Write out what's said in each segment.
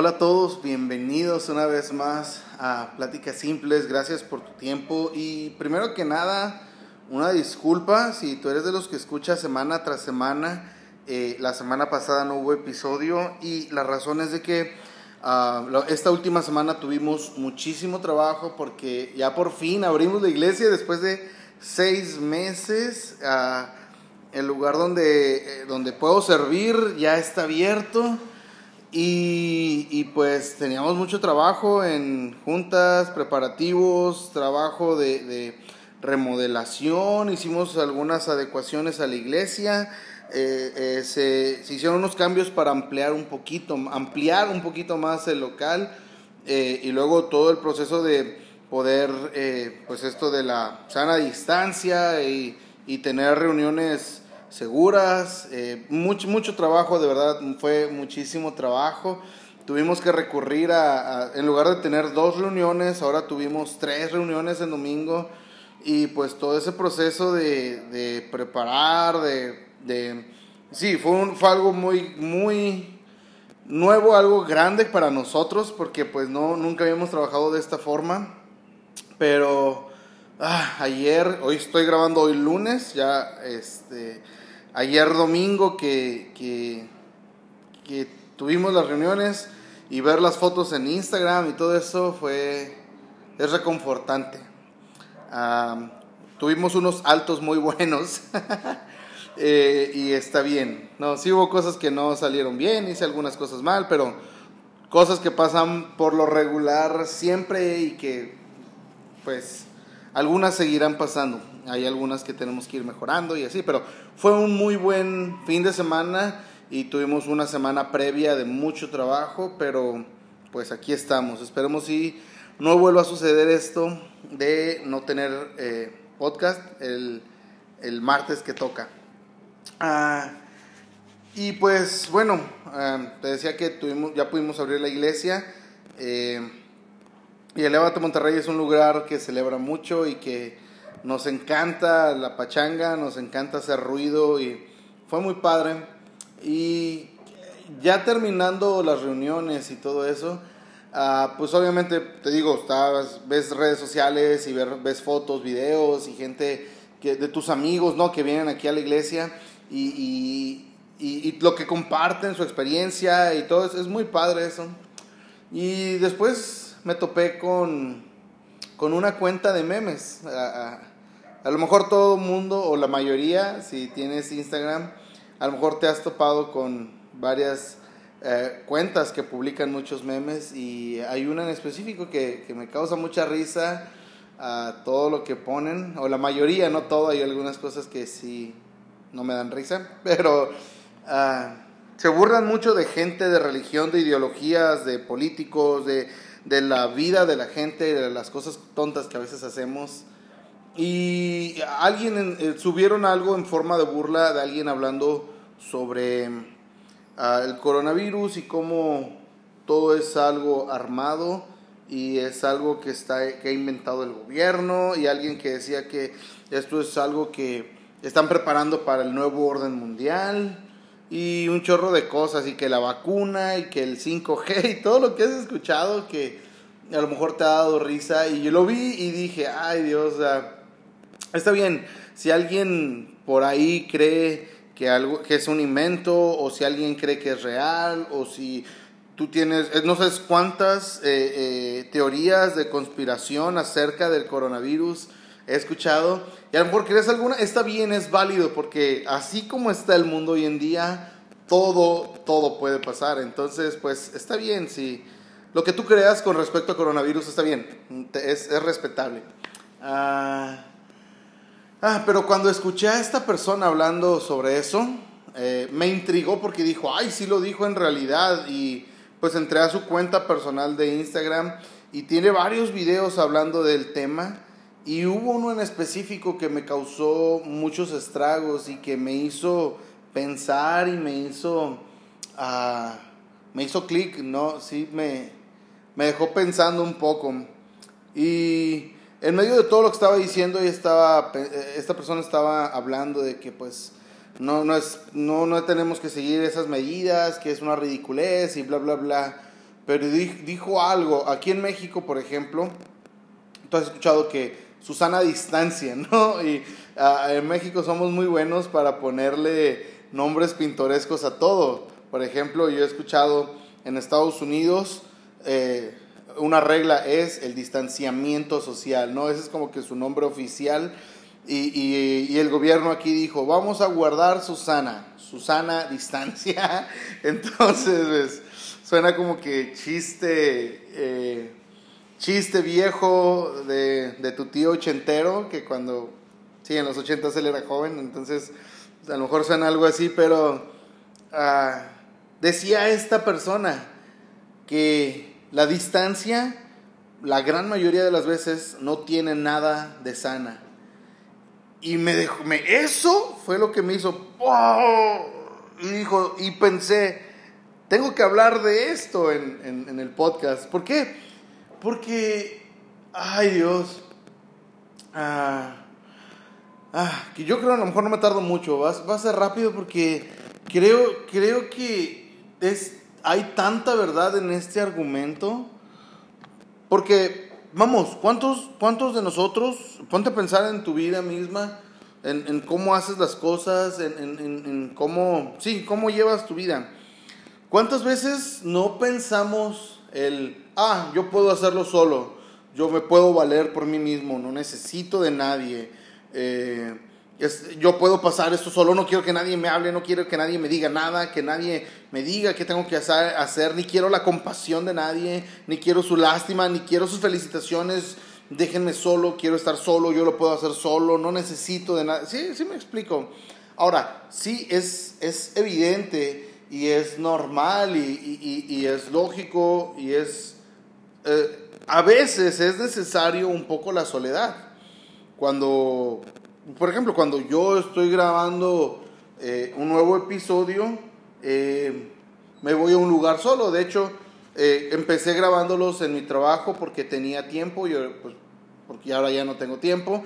Hola a todos, bienvenidos una vez más a Pláticas Simples, gracias por tu tiempo. Y primero que nada, una disculpa si tú eres de los que escuchas semana tras semana, eh, la semana pasada no hubo episodio y la razón es de que ah, esta última semana tuvimos muchísimo trabajo porque ya por fin abrimos la iglesia después de seis meses, ah, el lugar donde, eh, donde puedo servir ya está abierto. Y, pues teníamos mucho trabajo en juntas, preparativos, trabajo de, remodelación, hicimos algunas adecuaciones a la iglesia, eh, eh, se, hicieron unos cambios para ampliar un poquito, ampliar un poquito más el local eh, y luego todo el proceso de poder, pues esto de la sana distancia y, y tener reuniones seguras, eh, mucho, mucho trabajo, de verdad, fue muchísimo trabajo. Tuvimos que recurrir a, en lugar de tener dos reuniones, ahora tuvimos tres reuniones en domingo y pues todo ese proceso de, de preparar, de, de sí, fue, fue algo muy, muy nuevo, algo grande para nosotros porque pues no, nunca habíamos trabajado de esta forma, pero ah, ayer, hoy estoy grabando hoy lunes, ya este ayer domingo que, que, tuvimos las reuniones y ver las fotos en Instagram y todo eso fue, es reconfortante. tuvimos unos altos muy buenos eh, y está bien. No, sí hubo cosas que no salieron bien, hice algunas cosas mal, pero cosas que pasan por lo regular siempre y que pues algunas seguirán pasando. Hay algunas que tenemos que ir mejorando y así, pero fue un muy buen fin de semana y tuvimos una semana previa de mucho trabajo, pero pues aquí estamos. Esperemos si no vuelva a suceder esto de no tener eh, podcast el, martes que toca. Ah, y pues bueno, ah, te decía que tuvimos, ya pudimos abrir la iglesia. Eh, y el Levante Monterrey es un lugar que celebra mucho y que nos encanta la pachanga, nos encanta hacer ruido y fue muy padre. Y ya terminando las reuniones y todo eso, ah, pues obviamente te digo, estás, ves redes sociales y ves fotos, videos y gente que, de tus amigos, ¿no? Que vienen aquí a la iglesia y, y lo que comparten, su experiencia y todo eso, es muy padre eso. Y después me topé con, con una cuenta de memes. A, lo mejor todo mundo, o la mayoría, si tienes Instagram, a lo mejor te has topado con varias eh, cuentas que publican muchos memes y hay una en específico que, que me causa mucha risa a todo lo que ponen, o la mayoría, no todo, hay algunas cosas que sí no me dan risa, pero uh, se burlan mucho de gente, de religión, de ideologías, de políticos, de de la vida de la gente, de las cosas tontas que a veces hacemos. Y alguien eh, subieron algo en forma de burla de alguien hablando sobre ah, el coronavirus y cómo todo es algo armado y es algo que está que ha inventado el gobierno y alguien que decía que esto es algo que están preparando para el nuevo orden mundial y un chorro de cosas y que la vacuna y que el 5G y todo lo que has escuchado que a lo mejor te ha dado risa y yo lo vi y dije, ay Dios, está bien, si alguien por ahí cree que, algo, que es un invento o si alguien cree que es real o si tú tienes, eh, no sabes cuántas eh, eh, teorías de conspiración acerca del coronavirus he escuchado y a lo mejor crees alguna, está bien, es válido, porque así como está el mundo hoy en día, todo, todo puede pasar. Entonces, pues está bien, si lo que tú creas con respecto a coronavirus está bien, es, es respetable. Ah, ah, pero cuando escuché a esta persona hablando sobre eso, eh, me intrigó porque dijo, ay, sí lo dijo en realidad. Y pues entré a su cuenta personal de Instagram y tiene varios videos hablando del tema. Y hubo uno en específico que me causó muchos estragos y que me hizo pensar y me hizo, uh, me hizo clic, ¿no? Sí, me, me dejó pensando un poco. Y en medio de todo lo que estaba diciendo, estaba, esta persona estaba hablando de que pues no, no, es, no, no tenemos que seguir esas medidas, que es una ridiculez y bla, bla, bla. pero dijo algo. Aquí en México, por ejemplo, tú has escuchado que Susana distancia, ¿no? Y ah, en México somos muy buenos para ponerle nombres pintorescos a todo. Por ejemplo, yo he escuchado en Estados Unidos eh, una regla es el distanciamiento social, ¿no? Ese es como que su nombre oficial. Y, y, el gobierno aquí dijo, vamos a guardar Susana, Susana distancia. Entonces, pues, suena como que chiste, eh, chiste viejo de, de, tu tío ochentero, que cuando, sí, en los ochentas él era joven, entonces a lo mejor suena algo así, pero uh, decía esta persona que la distancia, la gran mayoría de las veces, no tiene nada de sana. Y me dejó, me, eso fue lo que me hizo, y dijo, y pensé, tengo que hablar de esto en, en, el podcast. ¿Por qué? Porque, ay Dios, ah, ah, que yo creo a lo mejor no me tardo mucho, va, va a ser rápido porque creo, creo que es hay tanta verdad en este argumento, porque, vamos, ¿cuántos, cuántos de nosotros, ponte a pensar en tu vida misma, en, cómo haces las cosas, en, cómo, sí, cómo llevas tu vida? ¿Cuántas veces no pensamos el, ah, yo puedo hacerlo solo, yo me puedo valer por mí mismo, no necesito de nadie? Eh, yo puedo pasar esto solo, no quiero que nadie me hable, no quiero que nadie me diga nada, que nadie me diga qué tengo que hacer, ni quiero la compasión de nadie, ni quiero su lástima, ni quiero sus felicitaciones, déjenme solo, quiero estar solo, yo lo puedo hacer solo, no necesito de nada. Sí, sí me explico. Ahora, sí es, es evidente y es normal y, es lógico y es... Eh, a veces es necesario un poco la soledad. Cuando por ejemplo, cuando yo estoy grabando eh, un nuevo episodio, eh, me voy a un lugar solo. De hecho, eh, empecé grabándolos en mi trabajo porque tenía tiempo, yo, pues, porque ahora ya no tengo tiempo.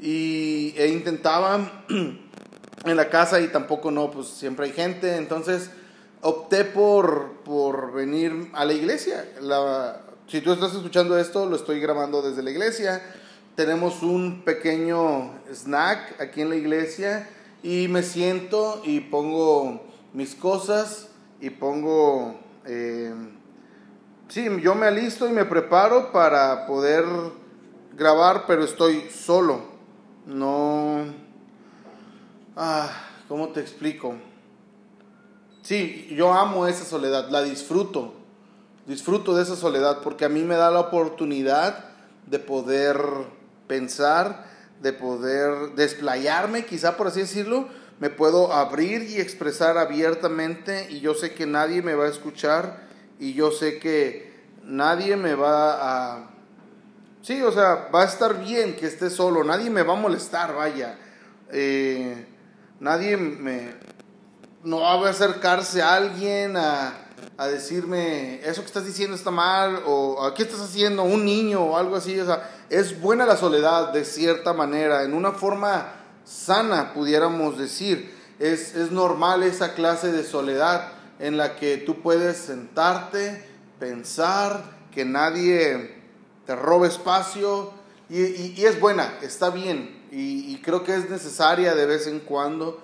Y e intentaba en la casa y tampoco no, pues siempre hay gente. Entonces opté por, por venir a la iglesia. Si tú estás escuchando esto, lo estoy grabando desde la iglesia tenemos un pequeño snack aquí en la iglesia y me siento y pongo mis cosas y pongo, eh, sí, yo me alisto y me preparo para poder grabar, pero estoy solo, no, ah, ¿cómo te explico? Sí, yo amo esa soledad, la disfruto, disfruto de esa soledad porque a mí me da la oportunidad de poder pensar, de poder desplayarme, quizá por así decirlo, me puedo abrir y expresar abiertamente y yo sé que nadie me va a escuchar y yo sé que nadie me va a... Sí, o sea, va a estar bien que esté solo, nadie me va a molestar, vaya. Eh, nadie me... No va a acercarse a alguien a a decirme, eso que estás diciendo está mal, o ¿qué estás haciendo? Un niño o algo así. O sea, es buena la soledad de cierta manera, en una forma sana, pudiéramos decir. Es, es normal esa clase de soledad en la que tú puedes sentarte, pensar, que nadie te robe espacio, y, y, es buena, está bien, y, y creo que es necesaria de vez en cuando,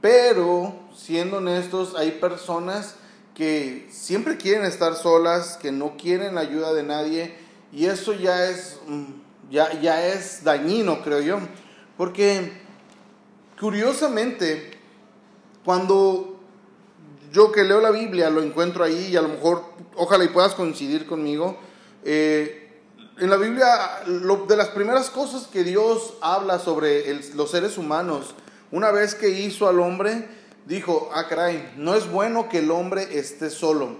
pero siendo honestos, hay personas que siempre quieren estar solas, que no quieren la ayuda de nadie, y eso ya es, mm, ya, ya es dañino, creo yo, porque curiosamente, cuando yo que leo la Biblia lo encuentro ahí, y a lo mejor, ojalá y puedas coincidir conmigo, eh, en la Biblia, de las primeras cosas que Dios habla sobre los seres humanos, una vez que hizo al hombre, dijo, ah, caray, no es bueno que el hombre esté solo.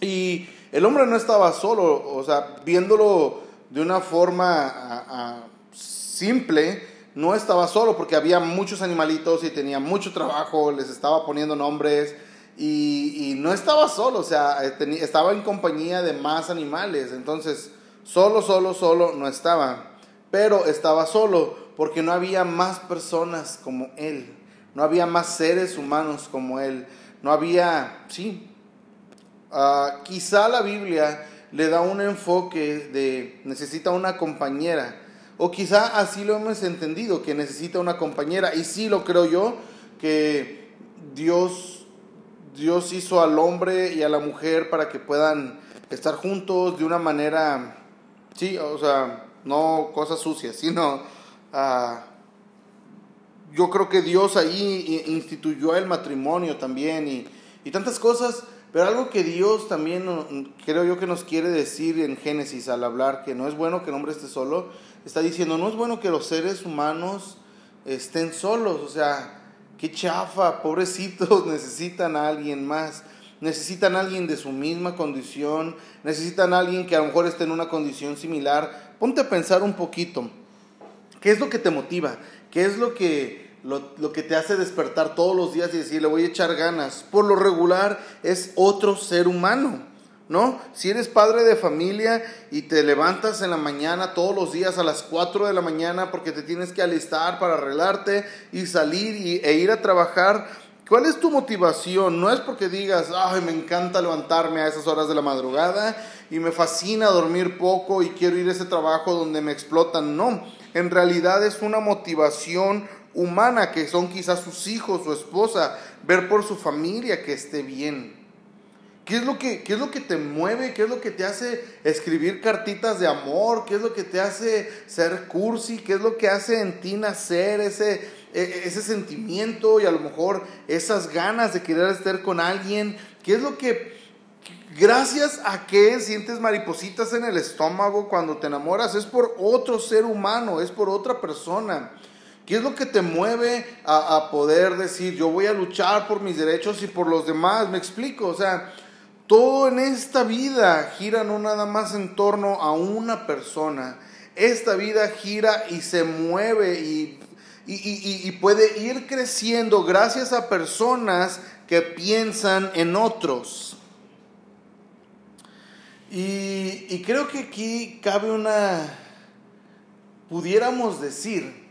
Y el hombre no estaba solo, o sea, viéndolo de una forma simple, no estaba solo porque había muchos animalitos y tenía mucho trabajo, les estaba poniendo nombres y, no estaba solo, o sea, estaba en compañía de más animales, entonces solo, solo, solo no estaba, pero estaba solo porque no había más personas como él. No había más seres humanos como Él. No había, sí, Ah, quizá la Biblia le da un enfoque de necesita una compañera. O quizá así lo hemos entendido, que necesita una compañera. Y sí lo creo yo, que Dios, Dios hizo al hombre y a la mujer para que puedan estar juntos de una manera, sí, o sea, no cosas sucias, sino uh, yo creo que Dios ahí instituyó el matrimonio también y, y tantas cosas, pero algo que Dios también creo yo que nos quiere decir en Génesis al hablar que no es bueno que el hombre esté solo, está diciendo, no es bueno que los seres humanos estén solos, o sea, qué chafa, pobrecitos, necesitan a alguien más, necesitan a alguien de su misma condición, necesitan a alguien que a lo mejor esté en una condición similar. Ponte a pensar un poquito, ¿qué es lo que te motiva? ¿Qué es lo que, lo, que te hace despertar todos los días y decir, le voy a echar ganas? Por lo regular es otro ser humano, ¿no? Si eres padre de familia y te levantas en la mañana todos los días a las 4 de la mañana porque te tienes que alistar para arreglarte y salir y, e ir a trabajar, ¿Cuál es tu motivación? No es porque digas, ay, me encanta levantarme a esas horas de la madrugada y me fascina dormir poco y quiero ir a ese trabajo donde me explotan. No, en realidad es una motivación humana que son quizás sus hijos, su esposa, ver por su familia que esté bien. ¿Qué es, lo que, ¿Qué es lo que te mueve? ¿Qué es lo que te hace escribir cartitas de amor? ¿Qué es lo que te hace ser cursi? ¿Qué es lo que hace en ti nacer ese, e, ese sentimiento y a lo mejor esas ganas de querer estar con alguien? ¿Qué es lo que, gracias a qué sientes maripositas en el estómago cuando te enamoras? Es por otro ser humano, es por otra persona. ¿Qué es lo que te mueve a, a poder decir, yo voy a luchar por mis derechos y por los demás? Me explico, o sea, todo en esta vida gira no nada más en torno a una persona. Esta vida gira y se mueve y y, puede ir creciendo gracias a personas que piensan en otros. Y, y, creo que aquí cabe una, pudiéramos decir,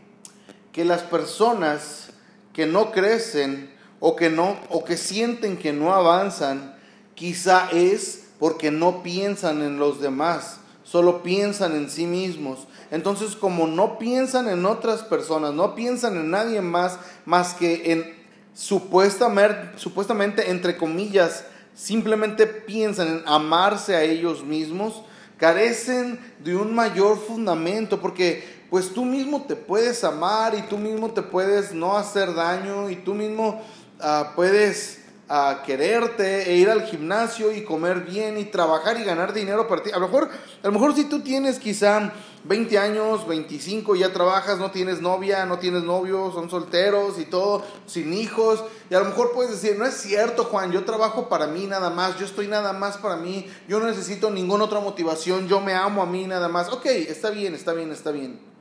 que las personas que no crecen o que no, o que sienten que no avanzan, quizá es porque no piensan en los demás, solo piensan en sí mismos. Entonces, como no piensan en otras personas, no piensan en nadie más, más que en supuestamente, supuestamente entre comillas, simplemente piensan en amarse a ellos mismos, carecen de un mayor fundamento, porque pues tú mismo te puedes amar y tú mismo te puedes no hacer daño y tú mismo ah, puedes a quererte e ir al gimnasio y comer bien y trabajar y ganar dinero para ti. A lo mejor, a lo mejor si tú tienes quizá 20 años, 25, ya trabajas, no tienes novia, no tienes novio, son solteros y todo, sin hijos, y a lo mejor puedes decir, no es cierto Juan, yo trabajo para mí nada más, yo estoy nada más para mí, yo no necesito ninguna otra motivación, yo me amo a mí nada más. Ok, está bien, está bien, está bien.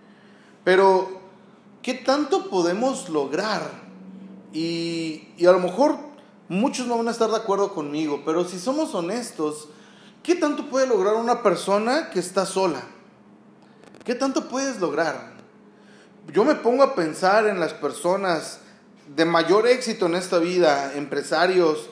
Pero, ¿qué tanto podemos lograr? Y, y a lo mejor Muchos no van a estar de acuerdo conmigo, pero si somos honestos, ¿qué tanto puede lograr una persona que está sola? ¿Qué tanto puedes lograr? Yo me pongo a pensar en las personas de mayor éxito en esta vida, empresarios,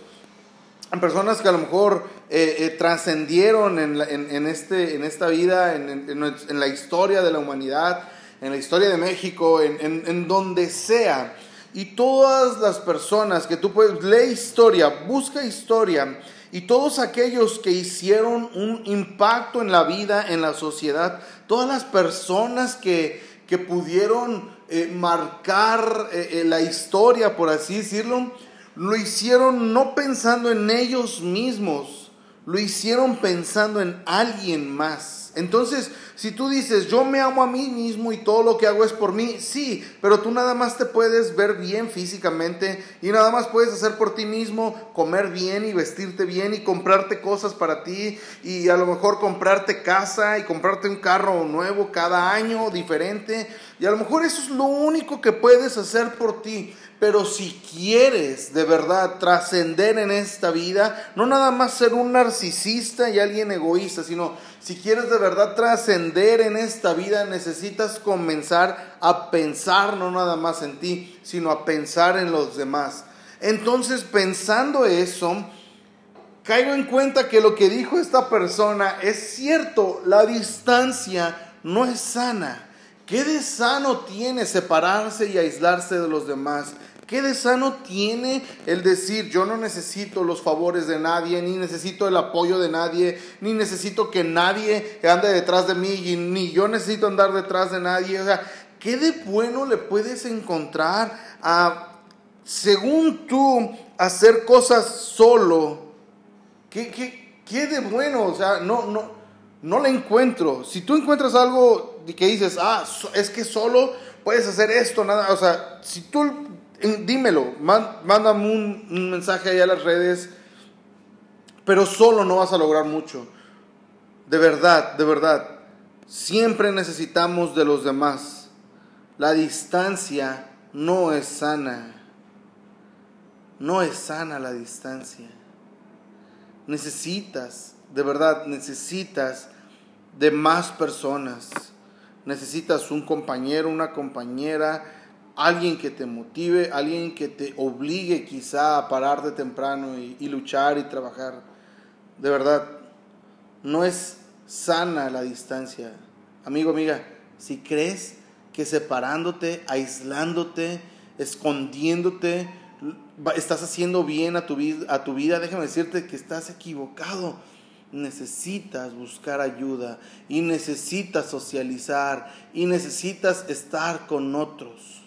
en personas que a lo mejor eh, eh, trascendieron en, este, en esta vida, en, la historia de la humanidad, en la historia de México, en donde sea y todas las personas que tú puedes, lee historia, busca historia, y todos aquellos que hicieron un impacto en la vida, en la sociedad, todas las personas que, que pudieron eh, marcar eh, eh, la historia, por así decirlo, lo hicieron no pensando en ellos mismos, lo hicieron pensando en alguien más. Entonces, si tú dices, yo me amo a mí mismo y todo lo que hago es por mí, sí, pero tú nada más te puedes ver bien físicamente y nada más puedes hacer por ti mismo, comer bien y vestirte bien y comprarte cosas para ti y a lo mejor comprarte casa y comprarte un carro nuevo cada año diferente y a lo mejor eso es lo único que puedes hacer por ti. Pero si quieres de verdad trascender en esta vida, no nada más ser un narcisista y alguien egoísta, sino si quieres de verdad trascender en esta vida, necesitas comenzar a pensar no nada más en ti, sino a pensar en los demás. Entonces, pensando eso, caigo en cuenta que lo que dijo esta persona es cierto, la distancia no es sana. ¿Qué de sano tiene separarse y aislarse de los demás? ¿Qué de sano tiene el decir yo no necesito los favores de nadie, ni necesito el apoyo de nadie, ni necesito que nadie ande detrás de mí, ni yo necesito andar detrás de nadie? ¿qué de bueno le puedes encontrar a, según tú, hacer cosas solo? ¿Qué, qué, qué de bueno? O sea, no, no, no le encuentro. Si tú encuentras algo que dices, ah, es que solo puedes hacer esto, nada, o sea, si tú dímelo, mándame un, mensaje ahí a las redes, pero solo no vas a lograr mucho. De verdad, de verdad, siempre necesitamos de los demás. La distancia no es sana. No es sana la distancia. Necesitas, de verdad, necesitas de más personas. Necesitas un compañero, una compañera, alguien que te motive, alguien que te obligue quizá a parar de temprano y, luchar y trabajar. De verdad, no es sana la distancia. Amigo, amiga, si crees que separándote, aislándote, escondiéndote, estás haciendo bien a tu, a tu vida, déjame decirte que estás equivocado. Necesitas buscar ayuda y necesitas socializar y necesitas estar con otros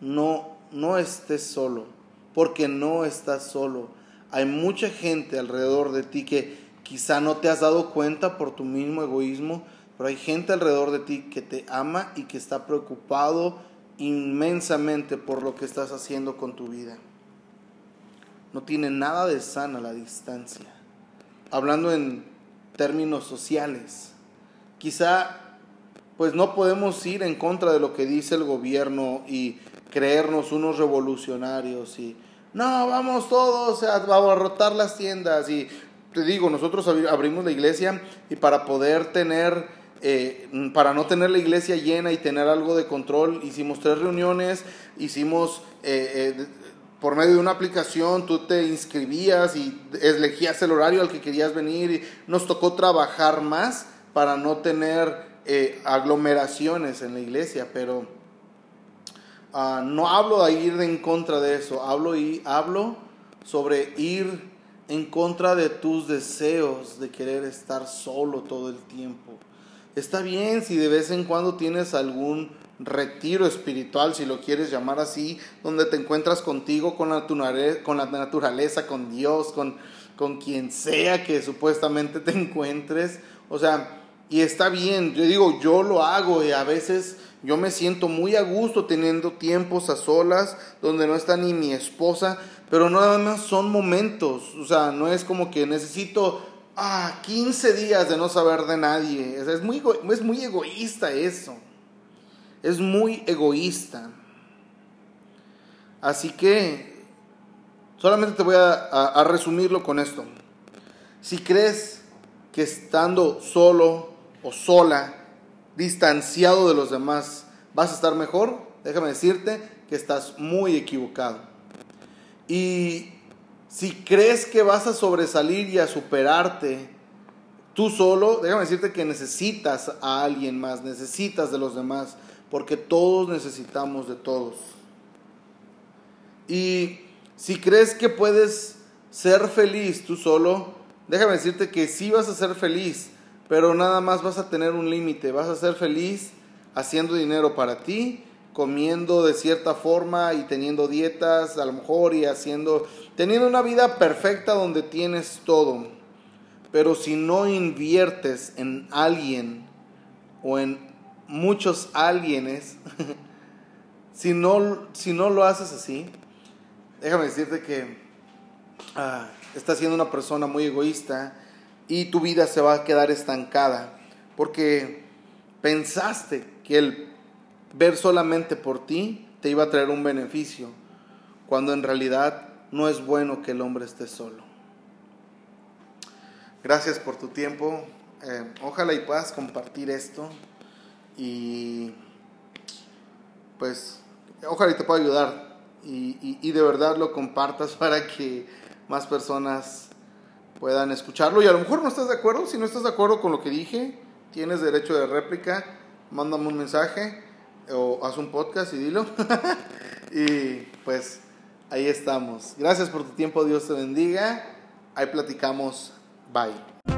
no, no estés solo, porque no estás solo. Hay mucha gente alrededor de ti que quizá no te has dado cuenta por tu mismo egoísmo, pero hay gente alrededor de ti que te ama y que está preocupado inmensamente por lo que estás haciendo con tu vida. No tiene nada de sana la distancia. Hablando en términos sociales, quizá pues no podemos ir en contra de lo que dice el gobierno y creernos unos revolucionarios y no, vamos todos a abarrotar las tiendas y te digo, nosotros abrimos la iglesia y para poder tener, eh, para no tener la iglesia llena y tener algo de control, hicimos tres reuniones, hicimos eh, eh, por medio de una aplicación, tú te inscribías y elegías el horario al que querías venir y nos tocó trabajar más para no tener aglomeraciones en la iglesia, pero Ah, no hablo de ir en contra de eso, hablo, y, hablo sobre ir en contra de tus deseos de querer estar solo todo el tiempo. Está bien si de vez en cuando tienes algún retiro espiritual, si lo quieres llamar así, donde te encuentras contigo, con la, con la naturaleza, con Dios, con, con quien sea que supuestamente te encuentres. O sea, y está bien, yo digo, yo lo hago y a veces yo me siento muy a gusto teniendo tiempos a solas donde no está ni mi esposa, pero nada más son momentos, o sea, no es como que necesito ah, 15 días de no saber de nadie. es, muy, es muy egoísta eso. Es muy egoísta. Así que solamente te voy a resumirlo con esto. Si crees que estando solo o sola distanciado de los demás, ¿vas a estar mejor? Déjame decirte que estás muy equivocado. Y si crees que vas a sobresalir y a superarte tú solo, déjame decirte que necesitas a alguien más, necesitas de los demás, porque todos necesitamos de todos. Y si crees que puedes ser feliz tú solo, déjame decirte que sí vas a ser feliz, pero nada más vas a tener un límite, vas a ser feliz haciendo dinero para ti, comiendo de cierta forma y teniendo dietas a lo mejor y haciendo, teniendo una vida perfecta donde tienes todo. Pero si no inviertes en alguien o en muchos alguienes, si, no, si no lo haces así, déjame decirte que ah, estás siendo una persona muy egoísta y tu vida se va a quedar estancada porque pensaste que el ver solamente por ti te iba a traer un beneficio, cuando en realidad no es bueno que el hombre esté solo. Gracias por tu tiempo. Eh, ojalá y puedas compartir esto y pues ojalá y te pueda ayudar y, y de verdad lo compartas para que más personas puedan escucharlo y a lo mejor no estás de acuerdo, si no estás de acuerdo con lo que dije, tienes derecho de réplica, mándame un mensaje o haz un podcast y dilo. y pues ahí estamos. Gracias por tu tiempo, Dios te bendiga. Ahí platicamos. Bye.